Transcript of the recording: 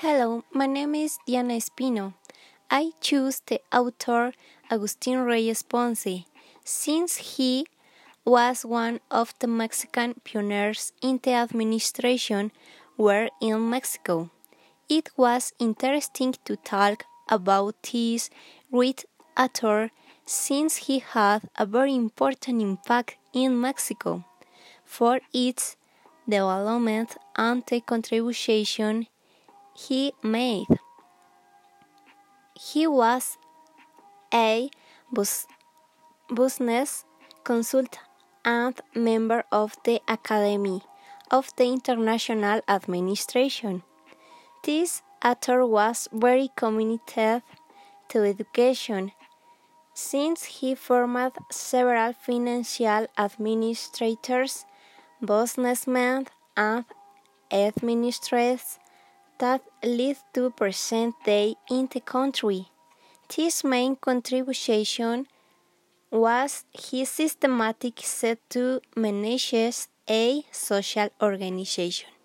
Hello, my name is Diana Espino. I choose the author Agustin Reyes Ponce since he was one of the Mexican pioneers in the administration were in Mexico. It was interesting to talk about this great author since he had a very important impact in Mexico for its development and the contribution he made. He was a business consultant and member of the Academy of the International Administration. This author was very committed to education since he formed several financial administrators, businessmen, and administrators that lead to present day in the country. His main contribution was his systematic set to manage a social organization.